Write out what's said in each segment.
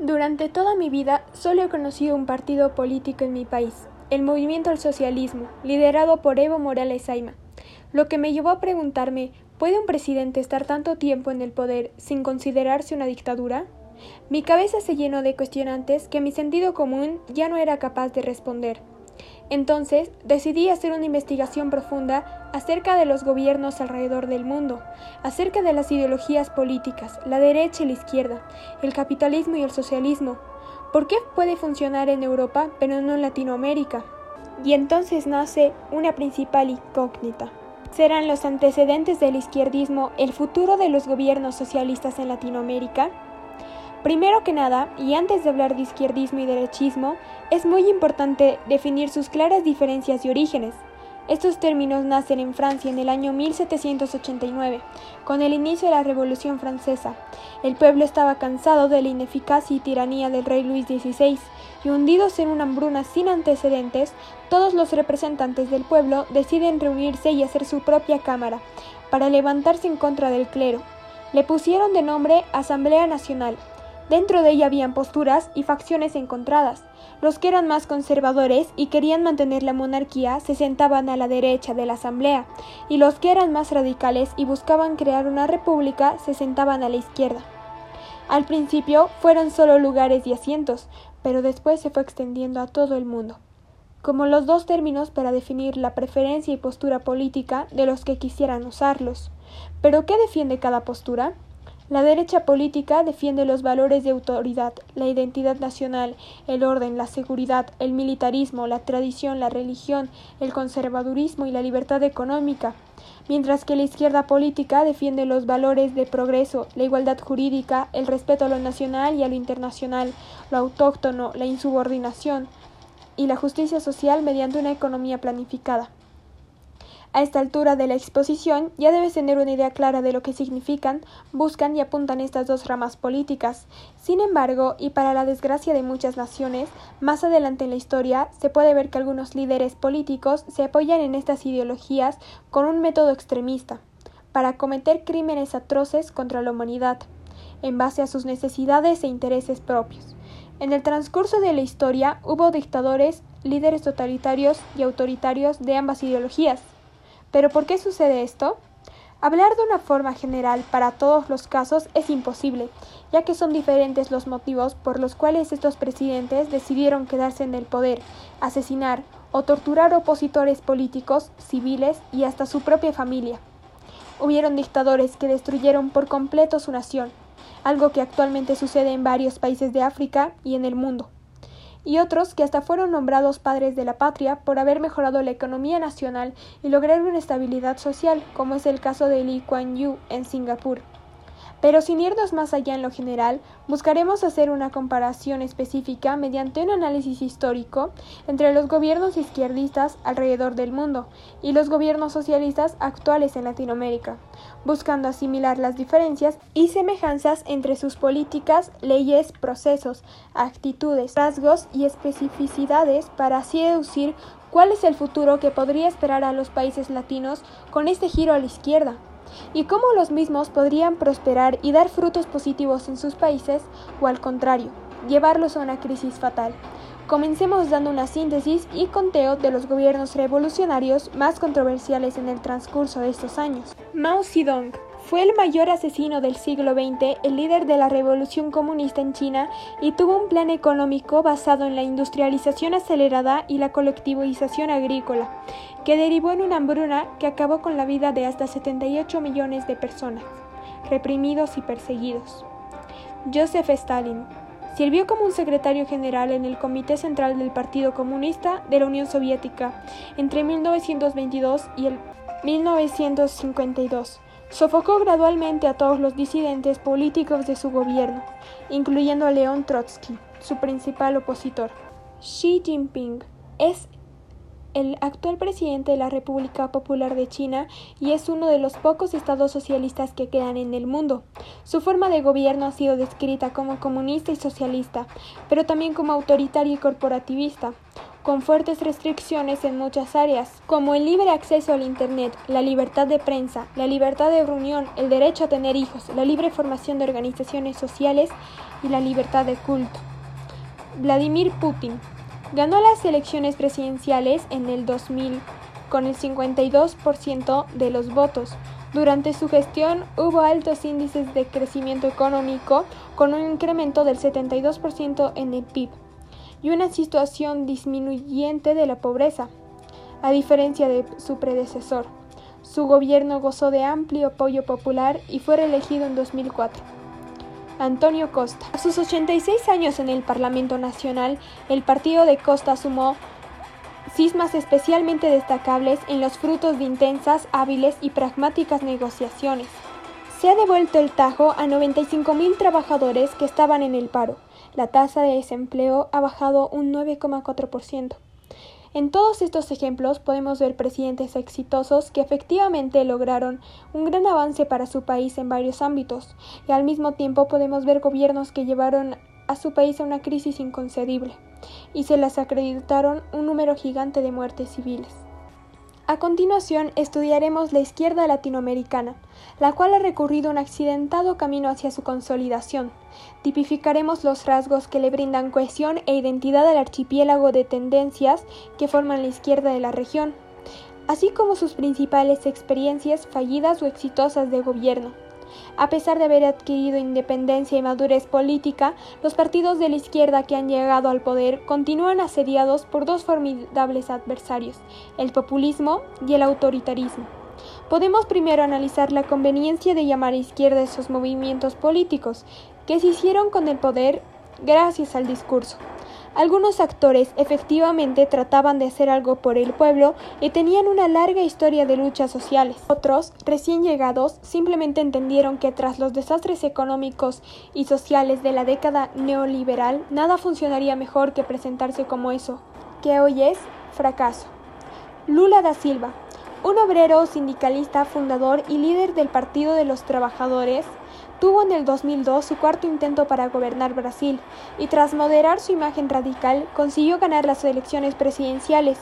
Durante toda mi vida solo he conocido un partido político en mi país, el Movimiento al Socialismo, liderado por Evo Morales Saima, lo que me llevó a preguntarme ¿puede un presidente estar tanto tiempo en el poder sin considerarse una dictadura? Mi cabeza se llenó de cuestionantes que mi sentido común ya no era capaz de responder. Entonces decidí hacer una investigación profunda acerca de los gobiernos alrededor del mundo, acerca de las ideologías políticas, la derecha y la izquierda, el capitalismo y el socialismo. ¿Por qué puede funcionar en Europa pero no en Latinoamérica? Y entonces nace una principal incógnita. ¿Serán los antecedentes del izquierdismo el futuro de los gobiernos socialistas en Latinoamérica? Primero que nada, y antes de hablar de izquierdismo y derechismo, es muy importante definir sus claras diferencias y orígenes. Estos términos nacen en Francia en el año 1789, con el inicio de la Revolución Francesa. El pueblo estaba cansado de la ineficacia y tiranía del rey Luis XVI, y hundidos en una hambruna sin antecedentes, todos los representantes del pueblo deciden reunirse y hacer su propia cámara, para levantarse en contra del clero. Le pusieron de nombre Asamblea Nacional, Dentro de ella habían posturas y facciones encontradas. Los que eran más conservadores y querían mantener la monarquía se sentaban a la derecha de la Asamblea, y los que eran más radicales y buscaban crear una república se sentaban a la izquierda. Al principio fueron solo lugares y asientos, pero después se fue extendiendo a todo el mundo como los dos términos para definir la preferencia y postura política de los que quisieran usarlos. ¿Pero qué defiende cada postura? La derecha política defiende los valores de autoridad, la identidad nacional, el orden, la seguridad, el militarismo, la tradición, la religión, el conservadurismo y la libertad económica, mientras que la izquierda política defiende los valores de progreso, la igualdad jurídica, el respeto a lo nacional y a lo internacional, lo autóctono, la insubordinación y la justicia social mediante una economía planificada. A esta altura de la exposición ya debes tener una idea clara de lo que significan, buscan y apuntan estas dos ramas políticas. Sin embargo, y para la desgracia de muchas naciones, más adelante en la historia se puede ver que algunos líderes políticos se apoyan en estas ideologías con un método extremista, para cometer crímenes atroces contra la humanidad, en base a sus necesidades e intereses propios. En el transcurso de la historia hubo dictadores, líderes totalitarios y autoritarios de ambas ideologías. ¿Pero por qué sucede esto? Hablar de una forma general para todos los casos es imposible, ya que son diferentes los motivos por los cuales estos presidentes decidieron quedarse en el poder, asesinar o torturar opositores políticos, civiles y hasta su propia familia. Hubieron dictadores que destruyeron por completo su nación, algo que actualmente sucede en varios países de África y en el mundo y otros que hasta fueron nombrados padres de la patria por haber mejorado la economía nacional y lograr una estabilidad social, como es el caso de Lee Kuan Yew en Singapur. Pero sin irnos más allá en lo general, buscaremos hacer una comparación específica mediante un análisis histórico entre los gobiernos izquierdistas alrededor del mundo y los gobiernos socialistas actuales en Latinoamérica, buscando asimilar las diferencias y semejanzas entre sus políticas, leyes, procesos, actitudes, rasgos y especificidades para así deducir cuál es el futuro que podría esperar a los países latinos con este giro a la izquierda y cómo los mismos podrían prosperar y dar frutos positivos en sus países o al contrario, llevarlos a una crisis fatal. Comencemos dando una síntesis y conteo de los gobiernos revolucionarios más controversiales en el transcurso de estos años. Mao Zedong fue el mayor asesino del siglo XX, el líder de la revolución comunista en China y tuvo un plan económico basado en la industrialización acelerada y la colectivización agrícola, que derivó en una hambruna que acabó con la vida de hasta 78 millones de personas, reprimidos y perseguidos. Joseph Stalin sirvió como un secretario general en el Comité Central del Partido Comunista de la Unión Soviética entre 1922 y el 1952 Sofocó gradualmente a todos los disidentes políticos de su gobierno, incluyendo a León Trotsky, su principal opositor. Xi Jinping es el actual presidente de la República Popular de China y es uno de los pocos estados socialistas que quedan en el mundo. Su forma de gobierno ha sido descrita como comunista y socialista, pero también como autoritaria y corporativista. Con fuertes restricciones en muchas áreas, como el libre acceso al Internet, la libertad de prensa, la libertad de reunión, el derecho a tener hijos, la libre formación de organizaciones sociales y la libertad de culto. Vladimir Putin ganó las elecciones presidenciales en el 2000 con el 52% de los votos. Durante su gestión hubo altos índices de crecimiento económico con un incremento del 72% en el PIB y una situación disminuyente de la pobreza, a diferencia de su predecesor. Su gobierno gozó de amplio apoyo popular y fue reelegido en 2004. Antonio Costa. A sus 86 años en el Parlamento Nacional, el partido de Costa sumó cismas especialmente destacables en los frutos de intensas, hábiles y pragmáticas negociaciones. Se ha devuelto el tajo a 95.000 trabajadores que estaban en el paro. La tasa de desempleo ha bajado un 9,4%. En todos estos ejemplos podemos ver presidentes exitosos que efectivamente lograron un gran avance para su país en varios ámbitos, y al mismo tiempo podemos ver gobiernos que llevaron a su país a una crisis inconcebible, y se les acreditaron un número gigante de muertes civiles. A continuación estudiaremos la izquierda latinoamericana, la cual ha recorrido un accidentado camino hacia su consolidación. Tipificaremos los rasgos que le brindan cohesión e identidad al archipiélago de tendencias que forman la izquierda de la región, así como sus principales experiencias fallidas o exitosas de gobierno. A pesar de haber adquirido independencia y madurez política, los partidos de la izquierda que han llegado al poder continúan asediados por dos formidables adversarios, el populismo y el autoritarismo. Podemos primero analizar la conveniencia de llamar a izquierda esos movimientos políticos que se hicieron con el poder gracias al discurso. Algunos actores efectivamente trataban de hacer algo por el pueblo y tenían una larga historia de luchas sociales. Otros, recién llegados, simplemente entendieron que tras los desastres económicos y sociales de la década neoliberal, nada funcionaría mejor que presentarse como eso, que hoy es fracaso. Lula da Silva, un obrero sindicalista fundador y líder del Partido de los Trabajadores, Tuvo en el 2002 su cuarto intento para gobernar Brasil y tras moderar su imagen radical consiguió ganar las elecciones presidenciales.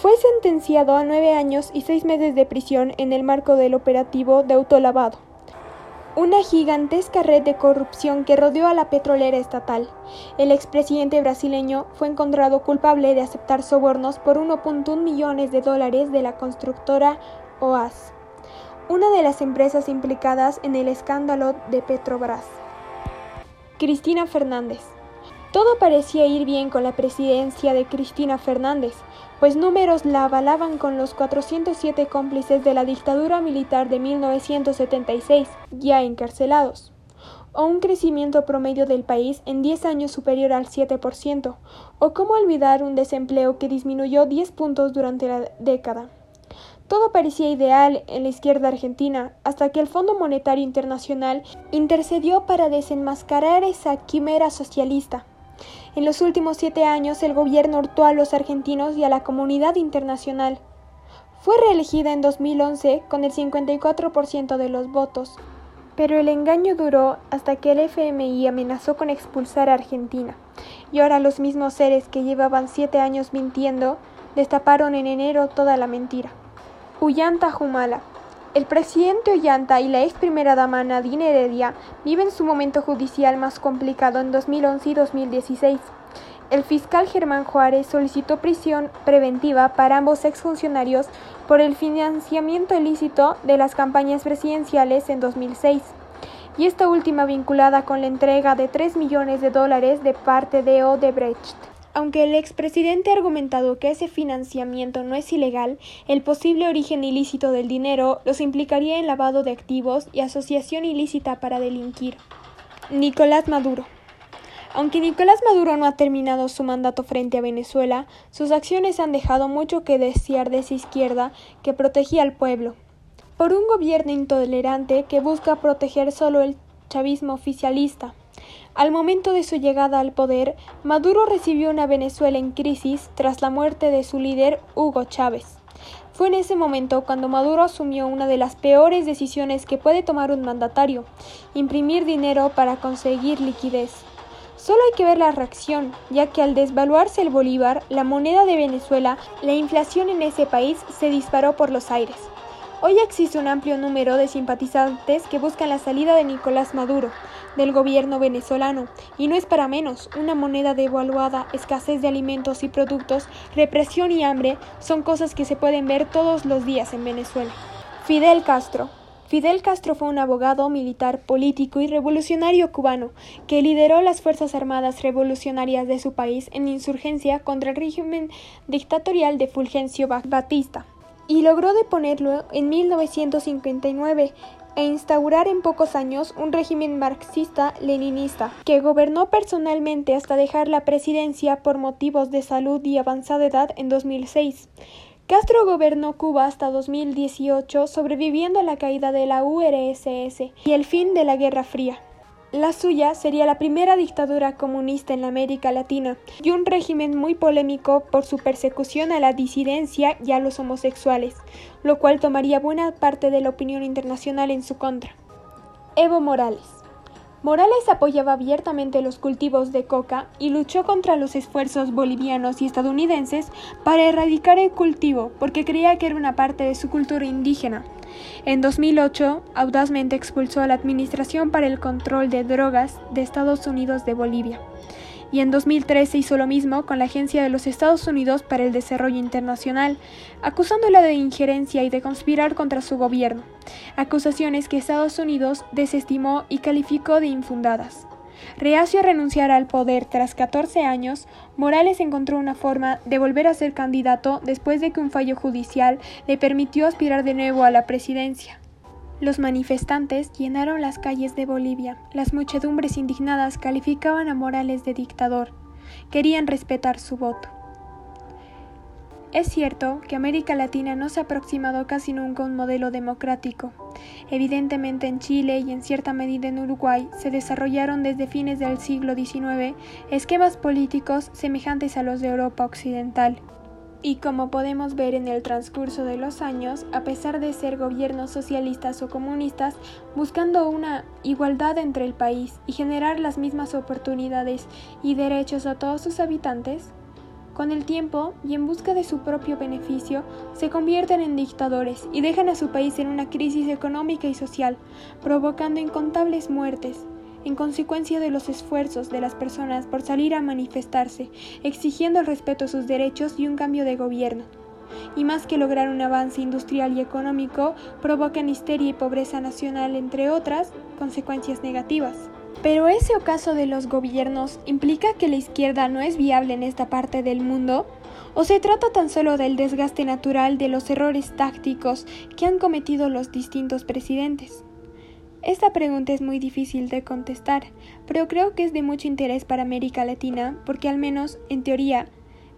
Fue sentenciado a nueve años y seis meses de prisión en el marco del operativo de autolavado, una gigantesca red de corrupción que rodeó a la petrolera estatal. El expresidente brasileño fue encontrado culpable de aceptar sobornos por 1.1 millones de dólares de la constructora OAS una de las empresas implicadas en el escándalo de Petrobras. Cristina Fernández. Todo parecía ir bien con la presidencia de Cristina Fernández, pues números la avalaban con los 407 cómplices de la dictadura militar de 1976, ya encarcelados, o un crecimiento promedio del país en 10 años superior al 7%, o cómo olvidar un desempleo que disminuyó 10 puntos durante la década. Todo parecía ideal en la izquierda argentina, hasta que el Fondo Monetario Internacional intercedió para desenmascarar esa quimera socialista. En los últimos siete años el gobierno hurtó a los argentinos y a la comunidad internacional. Fue reelegida en 2011 con el 54% de los votos, pero el engaño duró hasta que el FMI amenazó con expulsar a Argentina. Y ahora los mismos seres que llevaban siete años mintiendo destaparon en enero toda la mentira. Humala. El presidente Ullanta y la ex primera dama Nadine Heredia viven su momento judicial más complicado en 2011 y 2016. El fiscal Germán Juárez solicitó prisión preventiva para ambos exfuncionarios por el financiamiento ilícito de las campañas presidenciales en 2006, y esta última vinculada con la entrega de 3 millones de dólares de parte de Odebrecht. Aunque el expresidente ha argumentado que ese financiamiento no es ilegal, el posible origen ilícito del dinero los implicaría en lavado de activos y asociación ilícita para delinquir. Nicolás Maduro. Aunque Nicolás Maduro no ha terminado su mandato frente a Venezuela, sus acciones han dejado mucho que desear de esa izquierda que protegía al pueblo. Por un gobierno intolerante que busca proteger solo el chavismo oficialista. Al momento de su llegada al poder, Maduro recibió una Venezuela en crisis tras la muerte de su líder Hugo Chávez. Fue en ese momento cuando Maduro asumió una de las peores decisiones que puede tomar un mandatario, imprimir dinero para conseguir liquidez. Solo hay que ver la reacción, ya que al desvaluarse el bolívar, la moneda de Venezuela, la inflación en ese país se disparó por los aires. Hoy existe un amplio número de simpatizantes que buscan la salida de Nicolás Maduro, del gobierno venezolano, y no es para menos, una moneda devaluada, escasez de alimentos y productos, represión y hambre son cosas que se pueden ver todos los días en Venezuela. Fidel Castro Fidel Castro fue un abogado, militar, político y revolucionario cubano que lideró las Fuerzas Armadas Revolucionarias de su país en insurgencia contra el régimen dictatorial de Fulgencio Batista y logró deponerlo en 1959 e instaurar en pocos años un régimen marxista-leninista, que gobernó personalmente hasta dejar la presidencia por motivos de salud y avanzada edad en 2006. Castro gobernó Cuba hasta 2018, sobreviviendo a la caída de la URSS y el fin de la Guerra Fría. La suya sería la primera dictadura comunista en la América Latina y un régimen muy polémico por su persecución a la disidencia y a los homosexuales, lo cual tomaría buena parte de la opinión internacional en su contra. Evo Morales Morales apoyaba abiertamente los cultivos de coca y luchó contra los esfuerzos bolivianos y estadounidenses para erradicar el cultivo porque creía que era una parte de su cultura indígena. En 2008, audazmente expulsó a la Administración para el Control de Drogas de Estados Unidos de Bolivia y en 2013 hizo lo mismo con la Agencia de los Estados Unidos para el Desarrollo Internacional, acusándola de injerencia y de conspirar contra su gobierno, acusaciones que Estados Unidos desestimó y calificó de infundadas. Reacio a renunciar al poder tras 14 años, Morales encontró una forma de volver a ser candidato después de que un fallo judicial le permitió aspirar de nuevo a la presidencia. Los manifestantes llenaron las calles de Bolivia. Las muchedumbres indignadas calificaban a Morales de dictador. Querían respetar su voto. Es cierto que América Latina no se ha aproximado casi nunca a un modelo democrático. Evidentemente en Chile y en cierta medida en Uruguay se desarrollaron desde fines del siglo XIX esquemas políticos semejantes a los de Europa Occidental. Y como podemos ver en el transcurso de los años, a pesar de ser gobiernos socialistas o comunistas, buscando una igualdad entre el país y generar las mismas oportunidades y derechos a todos sus habitantes, con el tiempo y en busca de su propio beneficio, se convierten en dictadores y dejan a su país en una crisis económica y social, provocando incontables muertes, en consecuencia de los esfuerzos de las personas por salir a manifestarse, exigiendo el respeto a sus derechos y un cambio de gobierno. Y más que lograr un avance industrial y económico, provocan histeria y pobreza nacional, entre otras consecuencias negativas. Pero ese ocaso de los gobiernos implica que la izquierda no es viable en esta parte del mundo? ¿O se trata tan solo del desgaste natural de los errores tácticos que han cometido los distintos presidentes? Esta pregunta es muy difícil de contestar, pero creo que es de mucho interés para América Latina porque al menos, en teoría,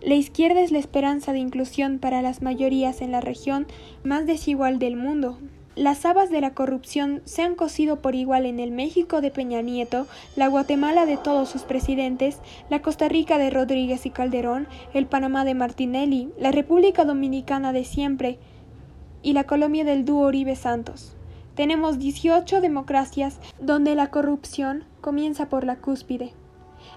la izquierda es la esperanza de inclusión para las mayorías en la región más desigual del mundo. Las habas de la corrupción se han cosido por igual en el México de Peña Nieto, la Guatemala de todos sus presidentes, la Costa Rica de Rodríguez y Calderón, el Panamá de Martinelli, la República Dominicana de siempre y la Colombia del dúo Uribe Santos. Tenemos 18 democracias donde la corrupción comienza por la cúspide.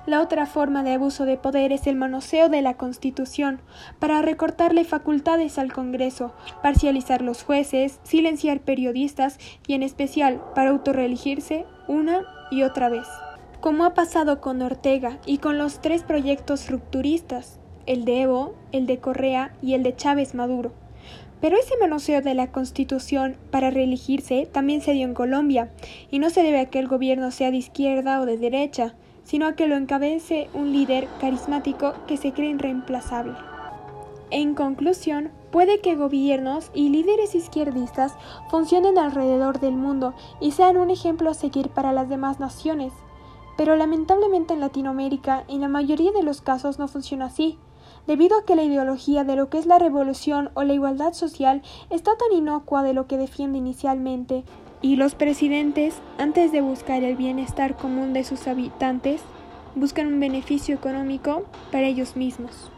La otra forma de abuso de poder es el manoseo de la Constitución, para recortarle facultades al Congreso, parcializar los jueces, silenciar periodistas y en especial para autorreelegirse una y otra vez. Como ha pasado con Ortega y con los tres proyectos rupturistas, el de Evo, el de Correa y el de Chávez Maduro. Pero ese manoseo de la Constitución para reelegirse también se dio en Colombia, y no se debe a que el gobierno sea de izquierda o de derecha, sino a que lo encabece un líder carismático que se cree irreemplazable. En conclusión, puede que gobiernos y líderes izquierdistas funcionen alrededor del mundo y sean un ejemplo a seguir para las demás naciones, pero lamentablemente en Latinoamérica en la mayoría de los casos no funciona así debido a que la ideología de lo que es la revolución o la igualdad social está tan inocua de lo que defiende inicialmente, y los presidentes, antes de buscar el bienestar común de sus habitantes, buscan un beneficio económico para ellos mismos.